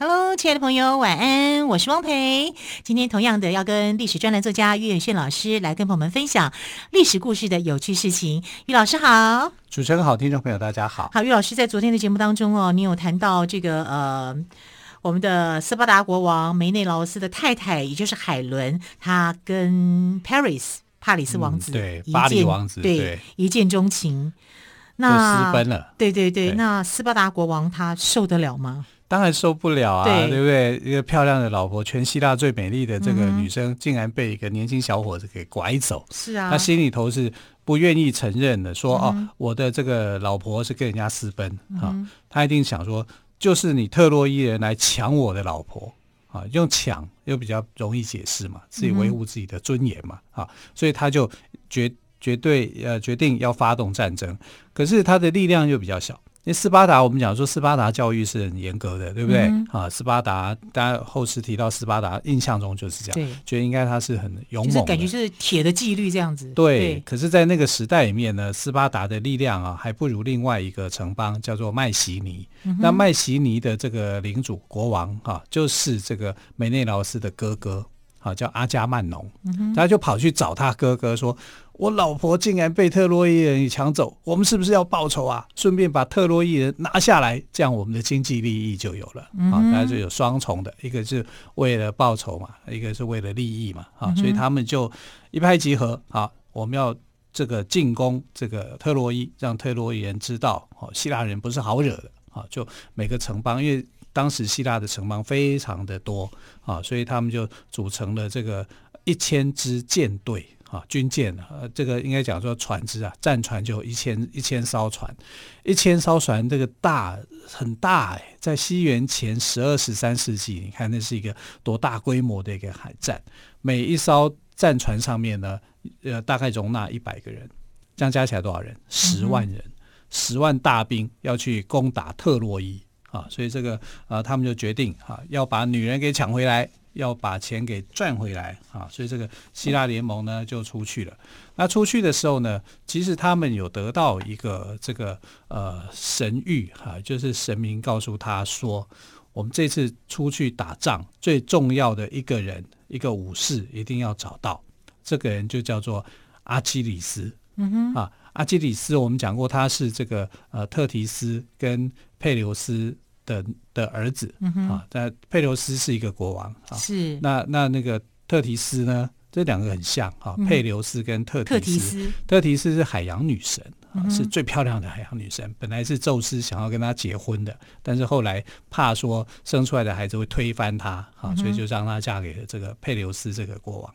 Hello，亲爱的朋友，晚安，我是汪培。今天同样的要跟历史专栏作家岳远炫老师来跟朋友们分享历史故事的有趣事情。岳老师好，主持人好，听众朋友大家好。好，岳老师在昨天的节目当中哦，你有谈到这个呃，我们的斯巴达国王梅内劳斯的太太，也就是海伦，她跟 Paris 帕里斯王子、嗯、对巴黎王子对，对一见钟情，那私奔了。对对对，对那斯巴达国王他受得了吗？当然受不了啊，对，对不对？一个漂亮的老婆，全希腊最美丽的这个女生，竟然被一个年轻小伙子给拐走。是啊，他心里头是不愿意承认的，说、嗯、哦，我的这个老婆是跟人家私奔啊。他一定想说，就是你特洛伊人来抢我的老婆啊，用抢又比较容易解释嘛，自己维护自己的尊严嘛啊，所以他就绝绝对呃决定要发动战争，可是他的力量又比较小。因为斯巴达，我们讲说斯巴达教育是很严格的，对不对？嗯、啊，斯巴达，大家后世提到斯巴达，印象中就是这样，对，觉得应该他是很勇猛的，就是、感觉是铁的纪律这样子。对，对，可是，在那个时代里面呢，斯巴达的力量啊，还不如另外一个城邦叫做麦西尼。嗯、那麦西尼的这个领主国王啊，就是这个梅内劳斯的哥哥，啊，叫阿加曼农。嗯、他就跑去找他哥哥说。我老婆竟然被特洛伊人抢走，我们是不是要报仇啊？顺便把特洛伊人拿下来，这样我们的经济利益就有了。嗯、啊，那就有双重的，一个是为了报仇嘛，一个是为了利益嘛。啊，所以他们就一拍即合，啊，我们要这个进攻这个特洛伊，让特洛伊人知道，哦，希腊人不是好惹的。啊，就每个城邦，因为当时希腊的城邦非常的多，啊，所以他们就组成了这个一千支舰队。啊，军舰啊，这个应该讲说船只啊，战船就一千一千艘船，一千艘船，这个大很大哎，在西元前十二十三世纪，你看那是一个多大规模的一个海战，每一艘战船上面呢，呃，大概容纳一百个人，这样加起来多少人？十万人，十万大兵要去攻打特洛伊啊，所以这个啊，他们就决定啊，要把女人给抢回来。要把钱给赚回来啊，所以这个希腊联盟呢就出去了。那出去的时候呢，其实他们有得到一个这个呃神谕哈，就是神明告诉他说，我们这次出去打仗最重要的一个人，一个武士一定要找到。这个人就叫做阿基里斯。嗯哼啊，阿基里斯我们讲过，他是这个呃特提斯跟佩琉斯。的的儿子、嗯、啊，那佩琉斯是一个国王啊，是那那那个特提斯呢？这两个很像啊，嗯、佩琉斯跟特提斯，特提斯，特提斯是海洋女神啊、嗯，是最漂亮的海洋女神。本来是宙斯想要跟她结婚的，但是后来怕说生出来的孩子会推翻她啊、嗯，所以就让她嫁给了这个佩琉斯这个国王。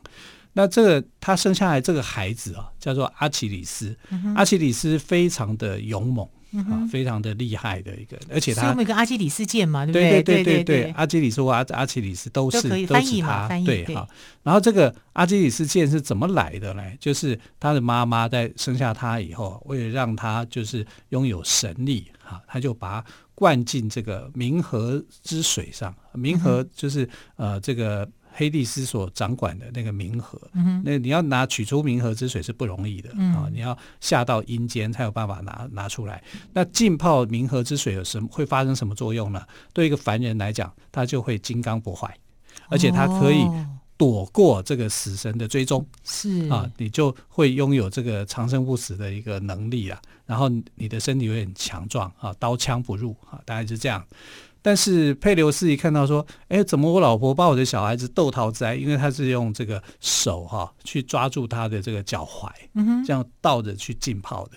那这个她生下来这个孩子啊，叫做阿奇里斯、嗯，阿奇里斯非常的勇猛。啊，非常的厉害的一个，而且他是那个阿基里斯剑嘛，对不对？对对对对对，阿基里斯或阿阿基里斯都是都，是他，对哈。然后这个阿基里斯剑是怎么来的呢？就是他的妈妈在生下他以后，为了让他就是拥有神力哈，他就把他灌进这个冥河之水上，冥河就是、嗯、呃这个。黑帝斯所掌管的那个冥河，嗯，那你要拿取出冥河之水是不容易的啊！你要下到阴间才有办法拿拿出来。那浸泡冥河之水有什么会发生什么作用呢？对一个凡人来讲，他就会金刚不坏，而且他可以躲过这个死神的追踪，是，哦，啊，你就会拥有这个长生不死的一个能力啊。然后你的身体会很强壮啊，刀枪不入啊，大概是这样。但是佩留斯一看到说，哎，怎么我老婆把我的小孩子逗逃灾？因为他是用这个手哈、啊、去抓住他的这个脚踝，嗯，这样倒着去浸泡的。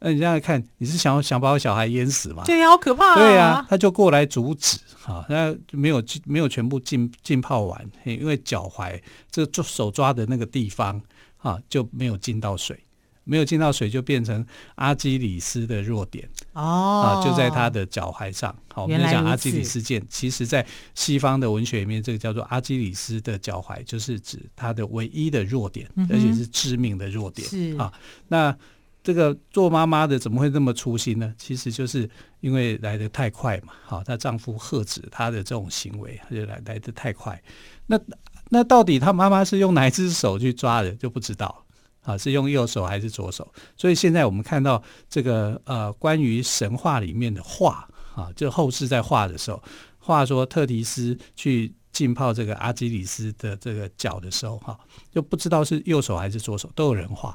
那你这样看，你是想想把我小孩淹死吗？对呀，好可怕啊！对呀，他就过来阻止哈，那没有没有全部浸浸泡完，因为脚踝这个手抓的那个地方啊就没有浸到水。没有进到水就变成阿基里斯的弱点哦，啊，就在他的脚踝上。好，我们讲阿基里斯腱，其实在西方的文学里面，这个叫做阿基里斯的脚踝，就是指他的唯一的弱点，嗯、而且是致命的弱点。是啊，那。这个做妈妈的怎么会那么粗心呢？其实就是因为来得太快嘛。好，她丈夫喝止她的这种行为，就来来得太快。那那到底她妈妈是用哪一只手去抓的，就不知道。啊，是用右手还是左手？所以现在我们看到这个呃，关于神话里面的画啊，就后世在画的时候，画说特提斯去浸泡这个阿基里斯的这个脚的时候，哈，就不知道是右手还是左手，都有人画。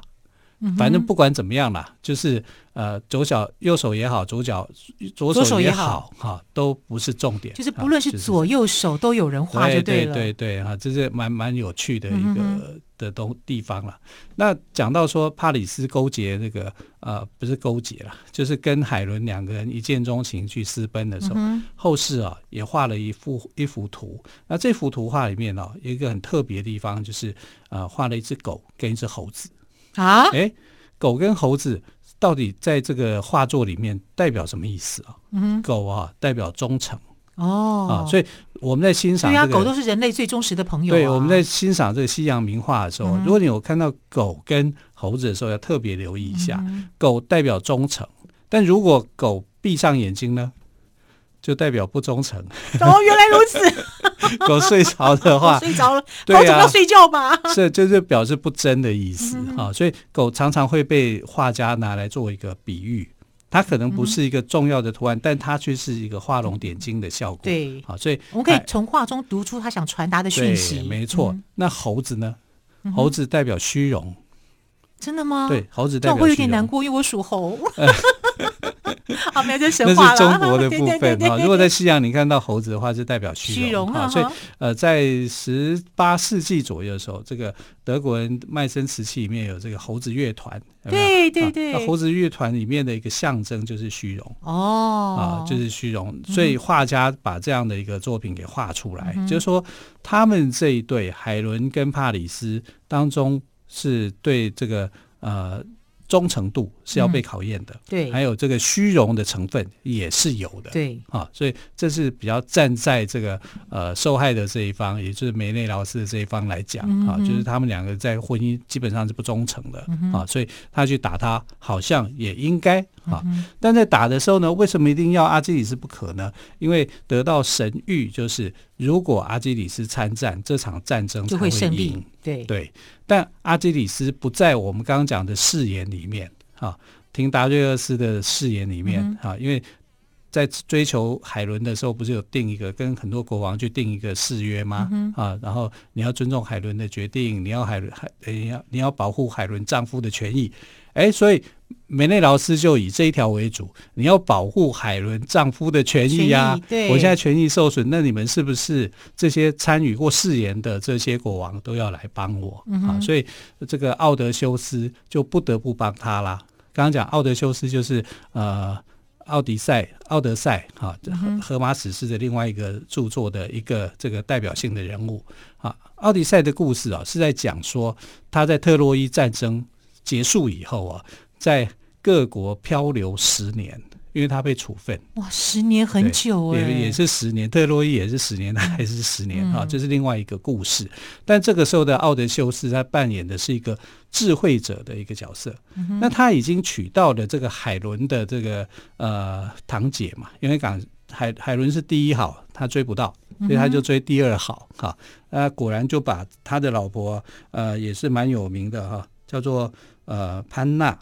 反正不管怎么样啦，就是呃，左脚、右手也好，左脚、左手也好，哈，都不是重点。就是不论是左右手都有人画就对了。对对对，哈，这是蛮蛮有趣的一个的东地方了。那讲到说帕里斯勾结那个呃，不是勾结了，就是跟海伦两个人一见钟情去私奔的时候，后世啊也画了一幅一幅图。那这幅图画里面呢，有一个很特别的地方，就是呃，画了一只狗跟一只猴子。啊，哎，狗跟猴子到底在这个画作里面代表什么意思啊？嗯，狗啊代表忠诚。哦。啊，所以我们在欣赏、这个，对啊，狗都是人类最忠实的朋友、啊。对，我们在欣赏这个西洋名画的时候，嗯、如果你有看到狗跟猴子的时候，要特别留意一下，嗯、狗代表忠诚，但如果狗闭上眼睛呢，就代表不忠诚。哦，原来如此。狗睡着的话，睡着了，对要睡觉吧？是，就是表示不真的意思啊。所以狗常常会被画家拿来做一个比喻，它可能不是一个重要的图案，但它却是一个画龙点睛的效果。对，啊，所以我们可以从画中读出他想传达的讯息。没错。那猴子呢？猴子代表虚荣，真的吗？对，猴子代表。我会有点难过，因为我属猴。好，没有这神话了。那是中 国的部分哈。如果在西洋你看到猴子的话，就代表虚荣，啊。所以呃，在十八世纪左右的时候，这个德国人卖身瓷器里面有这个猴子乐团。对对对。那猴子乐团里面的一个象征就是虚荣哦，啊，就是虚荣。所以画家把这样的一个作品给画出来，就是说他们这一对海伦跟帕里斯当中是对这个呃。忠诚度是要被考验的，嗯，对，还有这个虚荣的成分也是有的，对，啊，所以这是比较站在这个呃受害的这一方，也就是梅内劳斯的这一方来讲，嗯，啊，就是他们两个在婚姻基本上是不忠诚的，嗯，啊，所以他去打他，好像也应该啊，嗯，但在打的时候呢，为什么一定要阿基里斯不可呢？因为得到神谕，就是如果阿基里斯参战，这场战争就会胜利，对。对。但阿基里斯不在我们刚刚讲的誓言里面啊，听达瑞厄斯的誓言里面啊，嗯、因为在追求海伦的时候，不是有定一个跟很多国王去定一个誓约吗？嗯、啊，然后你要尊重海伦的决定，你要海伦海，你要你要保护海伦丈夫的权益，哎，所以。梅内劳斯就以这一条为主，你要保护海伦丈夫的权益呀、啊。对，我现在权益受损，那你们是不是这些参与过誓言的这些国王都要来帮我、嗯、啊？所以这个奥德修斯就不得不帮他啦。刚刚讲奥德修斯就是呃奥迪赛、奥德赛啊，荷马史诗的另外一个著作的一个这个代表性的人物啊。奥迪赛的故事啊，是在讲说他在特洛伊战争结束以后啊。在各国漂流十年，因为他被处分。哇，十年很久哎，也也是十年。特洛伊也是十年，他还是十年啊，这是另外一个故事。但这个时候的奥德修斯，他扮演的是一个智慧者的一个角色。那他已经娶到了这个海伦的这个呃堂姐嘛，因为港海海伦是第一好，他追不到，所以他就追第二好哈。那果然就把他的老婆呃也是蛮有名的哈，叫做呃潘娜。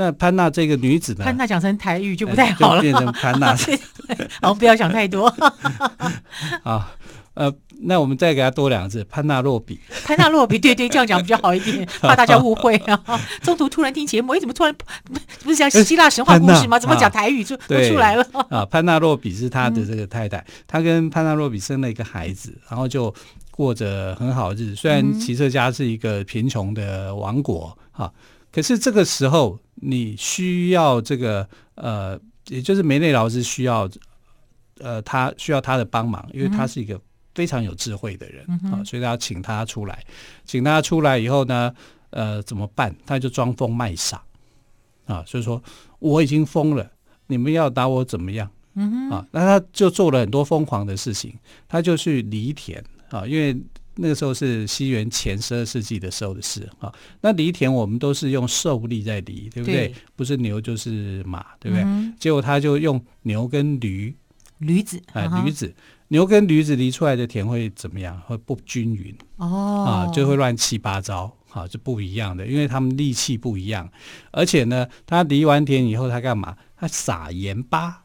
那潘娜这个女子呢？潘娜讲成台语就不太好了，变成潘娜。好，不要想太多。啊，呃，那我们再给她多两个字，潘娜洛比。潘娜洛比，对对，这样讲比较好一点，怕大家误会啊。中途突然听节目，哎，怎么突然不是讲希腊神话故事吗？怎么讲台语就都出来了？啊，潘娜洛比是他的这个太太，他跟潘娜洛比生了一个孩子，然后就过着很好的日子。虽然齐色家是一个贫穷的王国，哈。可是这个时候，你需要这个呃，也就是梅内劳斯需要呃，他需要他的帮忙，因为他是一个非常有智慧的人啊，嗯、所以他要请他出来。请他出来以后呢，呃，怎么办？他就装疯卖傻啊，所以说我已经疯了，你们要打我怎么样？嗯哼啊，那他就做了很多疯狂的事情，他就去犁田啊，因为那个时候是西元前十二世纪的时候的事啊。那犁田我们都是用兽力在犁，对不对？对不是牛就是马，对不对？嗯、结果他就用牛跟驴，驴子啊，驴子。牛跟驴子犁出来的田会怎么样？会不均匀哦，啊，就会乱七八糟，好、啊，就不一样的，因为他们力气不一样。而且呢，他犁完田以后，他干嘛？他撒盐巴。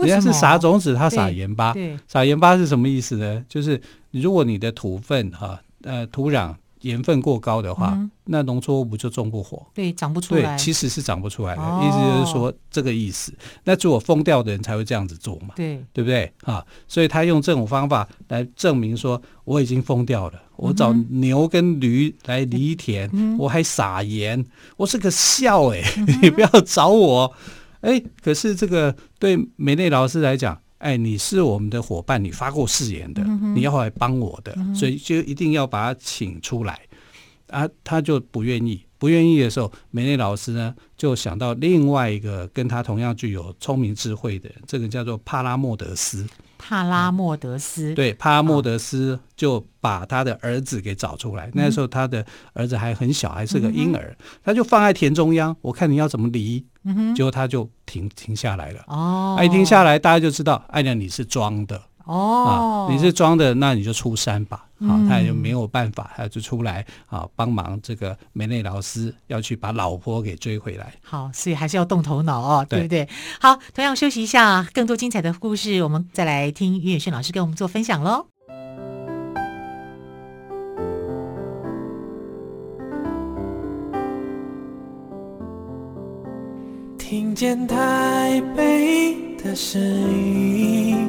人家是撒种子，他撒盐巴。撒盐巴是什么意思呢？就是如果你的土分哈、啊，呃，土壤。盐分过高的话，嗯、那农作物不就种不活？对，长不出来。对，其实是长不出来的。哦、意思就是说这个意思。那只有疯掉的人才会这样子做嘛？对，对不对？啊，所以他用这种方法来证明说我已经疯掉了。我找牛跟驴来犁田，嗯、我还撒盐，我是个笑哎、欸，嗯、你不要找我。哎，可是这个对梅内老师来讲。哎，你是我们的伙伴，你发过誓言的，嗯、你要来帮我的，嗯、所以就一定要把他请出来。啊，他就不愿意，不愿意的时候，梅内老师呢就想到另外一个跟他同样具有聪明智慧的人，这个叫做帕拉莫德斯。帕拉莫德斯、嗯、对，帕拉莫德斯就把他的儿子给找出来。哦、那时候他的儿子还很小，还是个婴儿，嗯、他就放在田中央，我看你要怎么犁。嗯哼，结果他就停停下来了。哦，一停下来，大家就知道，哎呀，你是装的。哦，啊，你是装的，那你就出山吧。好，嗯，他也就没有办法，他就出来啊，帮忙这个梅内劳斯要去把老婆给追回来。好，所以还是要动头脑哦，对不对？对，好，同样休息一下，更多精彩的故事，我们再来听于远炫老师跟我们做分享喽。听见台北的声音，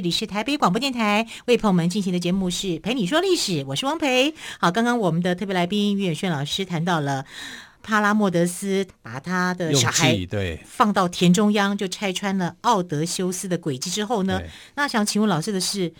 这里是台北广播电台为朋友们进行的节目是陪你说历史，我是汪培。好，刚刚我们的特别来宾于远炫老师谈到了帕拉莫德斯把他的小孩对放到田中央，就拆穿了奥德修斯的诡计之后呢，那想请问老师的是，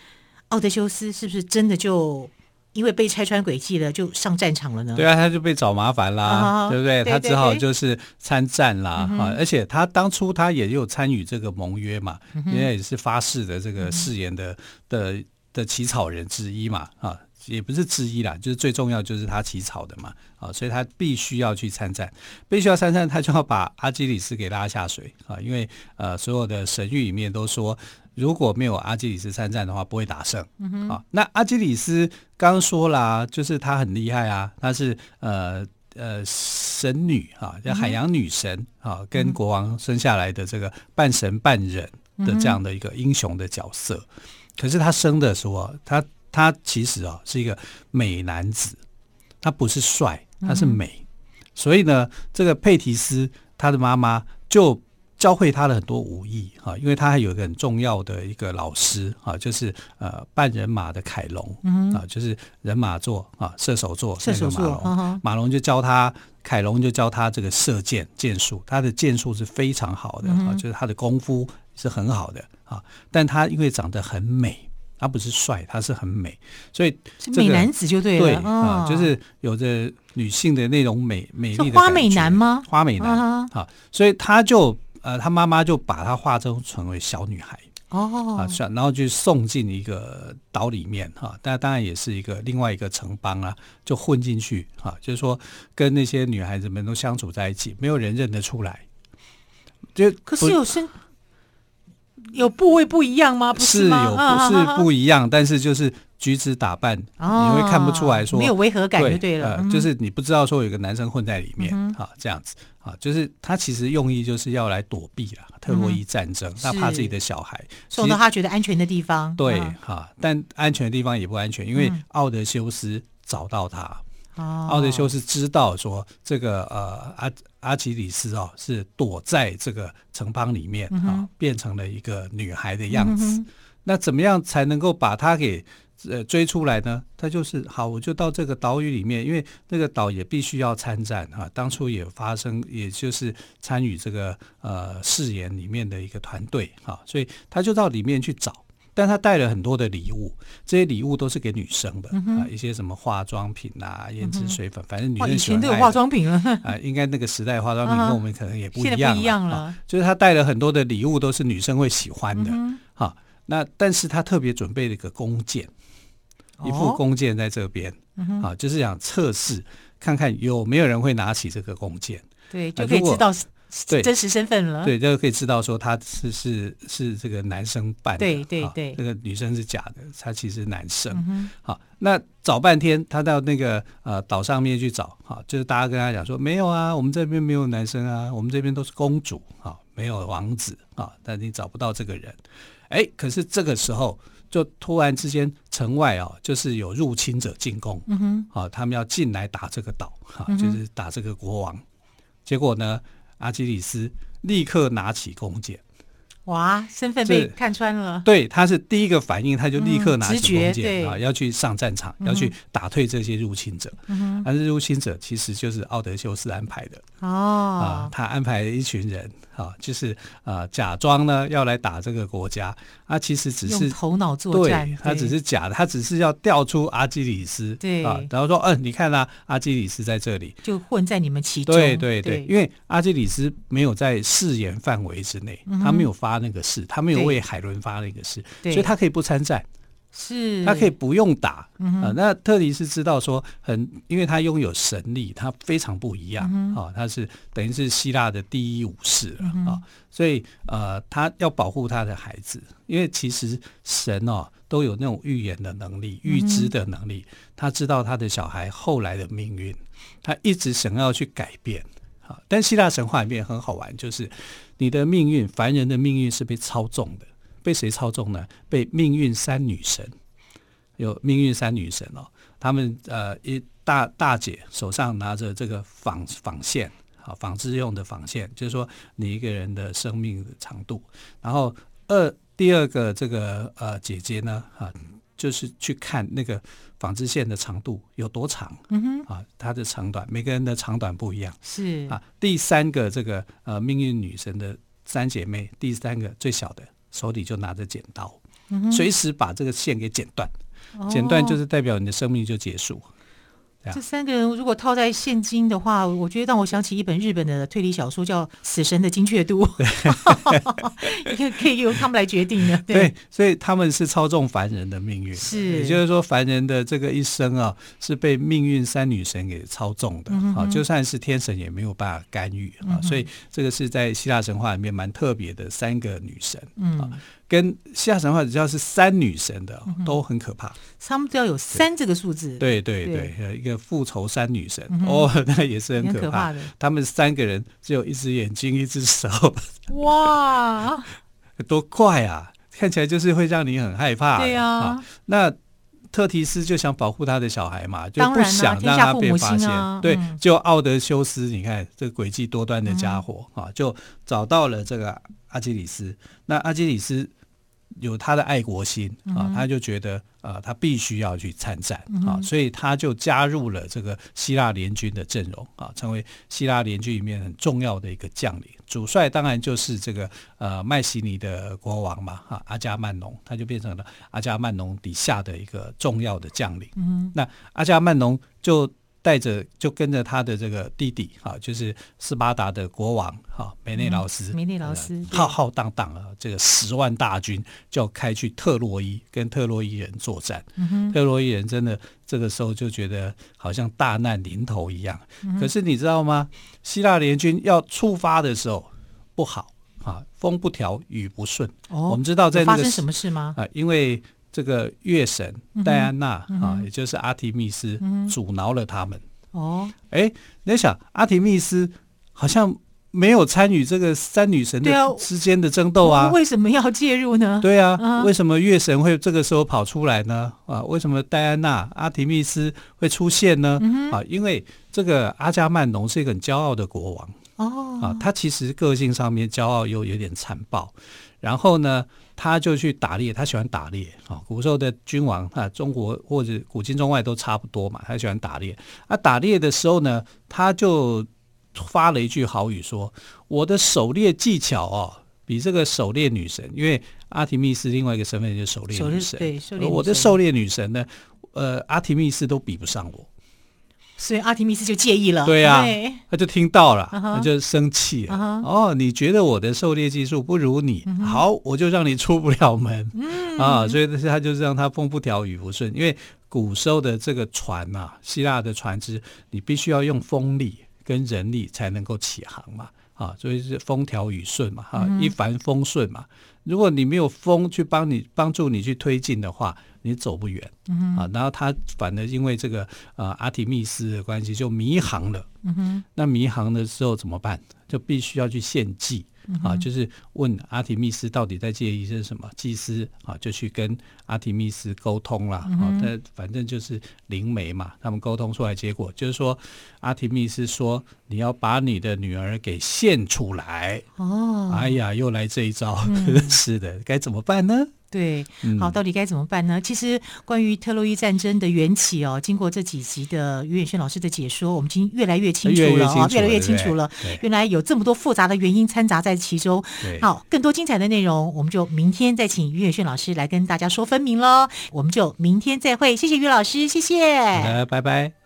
奥德修斯是不是真的就？因为被拆穿诡计了，就上战场了呢？对啊，他就被找麻烦啦，哦、对不对？他只好就是参战啦，哈、嗯！而且他当初他也有参与这个盟约嘛，因为也是发誓的这个誓言的、嗯、的的起草人之一嘛，啊，也不是之一啦，就是最重要就是他起草的嘛，啊，所以他必须要去参战，必须要参战，他就要把阿基里斯给拉下水啊，因为呃，所有的神谕里面都说。如果没有阿基里斯参战的话，不会打胜。啊，那阿基里斯刚刚说了啊，就是他很厉害啊，他是呃呃神女啊，叫海洋女神啊，跟国王生下来的这个半神半人的这样的一个英雄的角色。可是他生的时候，他他其实啊是一个美男子，他不是帅，他是美。所以呢，这个佩提斯他的妈妈就。教会他的很多武艺哈，因为他还有一个很重要的一个老师哈，就是呃半人马的凯龙啊，就是人马座啊，射手座那个马龙，马龙就教他，凯龙就教他这个射箭箭术，他的箭术是非常好的啊，就是他的功夫是很好的啊，但他因为长得很美，他不是帅，他是很美，所以美男子就对了，对啊，就是有着女性的那种美美丽的花美男吗？花美男啊，所以他就。呃，他妈妈就把他化成成为小女孩哦，啊，然后就送进一个岛里面哈，但当然也是一个另外一个城邦啊，就混进去哈，就是说跟那些女孩子们都相处在一起，没有人认得出来。就可是有身有部位不一样吗？不是，是有不是不一样，但是就是举止打扮，哦、你会看不出来说没有违和感就对了，就是你不知道说有个男生混在里面，嗯、啊，这样子。啊，就是他其实用意就是要来躲避了特洛伊战争，他、嗯、怕自己的小孩。送到他觉得安全的地方，对哈、啊，但安全的地方也不安全，因为奥德修斯找到他，嗯、奥德修斯知道说这个呃阿阿基里斯哦是躲在这个城邦里面啊，变成了一个女孩的样子，嗯、那怎么样才能够把他给？呃，追出来呢，他就是好，我就到这个岛屿里面，因为那个岛也必须要参战哈、啊，当初也发生，也就是参与这个呃誓言里面的一个团队啊，所以他就到里面去找，但他带了很多的礼物，这些礼物都是给女生的、嗯、啊，一些什么化妆品啊、胭脂水粉，反正女生喜欢以前都有化妆品了。啊，应该那个时代化妆品跟我们可能也不一样了，现在不一样了、啊，就是他带了很多的礼物，都是女生会喜欢的哈、嗯啊，那但是他特别准备了一个弓箭。一副弓箭在这边，哦、啊，就是想测试看看有没有人会拿起这个弓箭，对，就可以知道对真实身份了。对，就可以知道说他是是是这个男生扮的，对对对，这个女生是假的，他其实男生。好、那找半天，他到那个呃岛上面去找，好、啊，就是大家跟他讲说没有啊，我们这边没有男生啊，我们这边都是公主，啊，没有王子啊，但你找不到这个人。哎，可是这个时候。就突然之间，城外啊，就是有入侵者进攻，嗯哼，啊，他们要进来打这个岛，哈、啊，就是打这个国王。嗯、结果呢，阿基里斯立刻拿起弓箭。哇，身份被看穿了。对，他是第一个反应，他就立刻拿起弓箭啊，要去上战场，要去打退这些入侵者。嗯哼，但是入侵者其实就是奥德修斯安排的。哦，啊，他安排了一群人，啊，就是啊，假装呢要来打这个国家，他其实只是头脑作战，对，他只是假的，他只是要调出阿基里斯，对。啊，然后说，嗯，你看啦，阿基里斯在这里，就混在你们其中。对对对，因为阿基里斯没有在誓言范围之内，他没有发那个誓，他没有为海伦发那个誓，所以他可以不参战。是，他可以不用打、啊。那特里是知道说很，因为他拥有神力，他非常不一样、啊。他是等于是希腊的第一武士了、啊，所以呃，他要保护他的孩子，因为其实神哦、啊、都有那种预言的能力、预知的能力。嗯、他知道他的小孩后来的命运，他一直想要去改变但希腊神话里面很好玩，就是你的命运，凡人的命运是被操纵的。被谁操纵呢？被命运三女神，有命运三女神哦。他们呃，一大大姐手上拿着这个纺纺线，好纺织用的纺线，就是说你一个人的生命的长度。然后二第二个这个呃姐姐呢，啊，就是去看那个纺织线的长度有多长，嗯哼，啊，它的长短，每个人的长短不一样，是啊。第三个这个呃命运女神的三姐妹，第三个最小的。手里就拿着剪刀，随时把这个线给剪断，哦、剪断就是代表你的生命就结束。这三个人如果套在现今的话，我觉得让我想起一本日本的推理小说，叫《死神的精确度》对，可以可以由他们来决定的。对，对，所以他们是操纵凡人的命运，是，也就是说，凡人的这个一生啊，是被命运三女神给操纵的。嗯、啊，就算是天神也没有办法干预啊。嗯、所以这个是在希腊神话里面蛮特别的三个女神。嗯。啊跟希腊神话只要是三女神的都很可怕，他们都要有三这个数字。对对对，一个复仇三女神哦，那也是很可怕的。他们三个人只有一只眼睛，一只手，哇，多怪啊！看起来就是会让你很害怕。对啊，那特提斯就想保护他的小孩嘛，就不想让他被发现。对，就奥德修斯，你看这个诡计多端的家伙啊，就找到了这个阿基里斯。那阿基里斯。有他的爱国心啊，他就觉得呃，他必须要去参战啊，所以他就加入了这个希腊联军的阵容啊，成为希腊联军里面很重要的一个将领。主帅当然就是这个呃麦西尼的国王嘛，哈，阿加曼农，他就变成了阿加曼农底下的一个重要的将领。嗯，那阿加曼农就。带着就跟着他的这个弟弟哈，就是斯巴达的国王哈梅内劳斯，梅内劳斯浩浩荡荡啊，这个十万大军就要开去特洛伊跟特洛伊人作战。嗯、特洛伊人真的这个时候就觉得好像大难临头一样。嗯、可是你知道吗？希腊联军要出发的时候不好啊，风不调雨不顺。哦，我们知道在那个发生什么事吗？啊，因为。这个月神戴安娜、嗯、啊，也就是阿提密斯，阻挠了他们。哦，哎，你想阿提密斯好像没有参与这个三女神的之间的争斗啊？为什么要介入呢？对啊，嗯、为什么月神会这个时候跑出来呢？啊，为什么戴安娜、阿提密斯会出现呢？嗯、啊，因为这个阿加曼农是一个很骄傲的国王哦，啊，他其实个性上面骄傲又有点残暴，然后呢，他就去打猎，他喜欢打猎啊。古时候的君王啊，中国或者古今中外都差不多嘛，他喜欢打猎。啊，打猎的时候呢，他就发了一句豪语说：“我的狩猎技巧哦，比这个狩猎女神，因为阿提密斯另外一个身份就是狩猎女神，对，狩猎女神。我的狩猎女神呢，呃，阿提密斯都比不上我。”所以阿提密斯就介意了，对呀、啊，他就听到了，uh -huh. 他就生气了。Uh -huh. 哦，你觉得我的狩猎技术不如你，uh -huh. 好，我就让你出不了门、uh -huh. 啊！所以他就是让他风不调雨不顺，因为古时候的这个船啊，希腊的船只，你必须要用风力跟人力才能够起航嘛，啊，所以是风调雨顺嘛，啊，uh -huh. 一帆风顺嘛。如果你没有风去帮你帮助你去推进的话，你走不远、嗯、啊。然后他反而因为这个呃阿提密斯的关系就迷航了。嗯哼，那迷航的时候怎么办？就必须要去献祭。啊，就是问阿提密斯到底在介意些什么？祭司啊，就去跟阿提密斯沟通了。啊，但反正就是灵媒嘛，他们沟通出来结果就是说，阿提密斯说你要把你的女儿给献出来。哦，哎呀，又来这一招，嗯、是的，该怎么办呢？对，好，到底该怎么办呢？嗯、其实关于特洛伊战争的缘起哦，经过这几集的于远轩老师的解说，我们已经越来越清楚了啊，越来越清楚了。原来有这么多复杂的原因掺杂在其中。好，更多精彩的内容，我们就明天再请于远轩老师来跟大家说分明喽。我们就明天再会，谢谢于老师，谢谢，拜拜。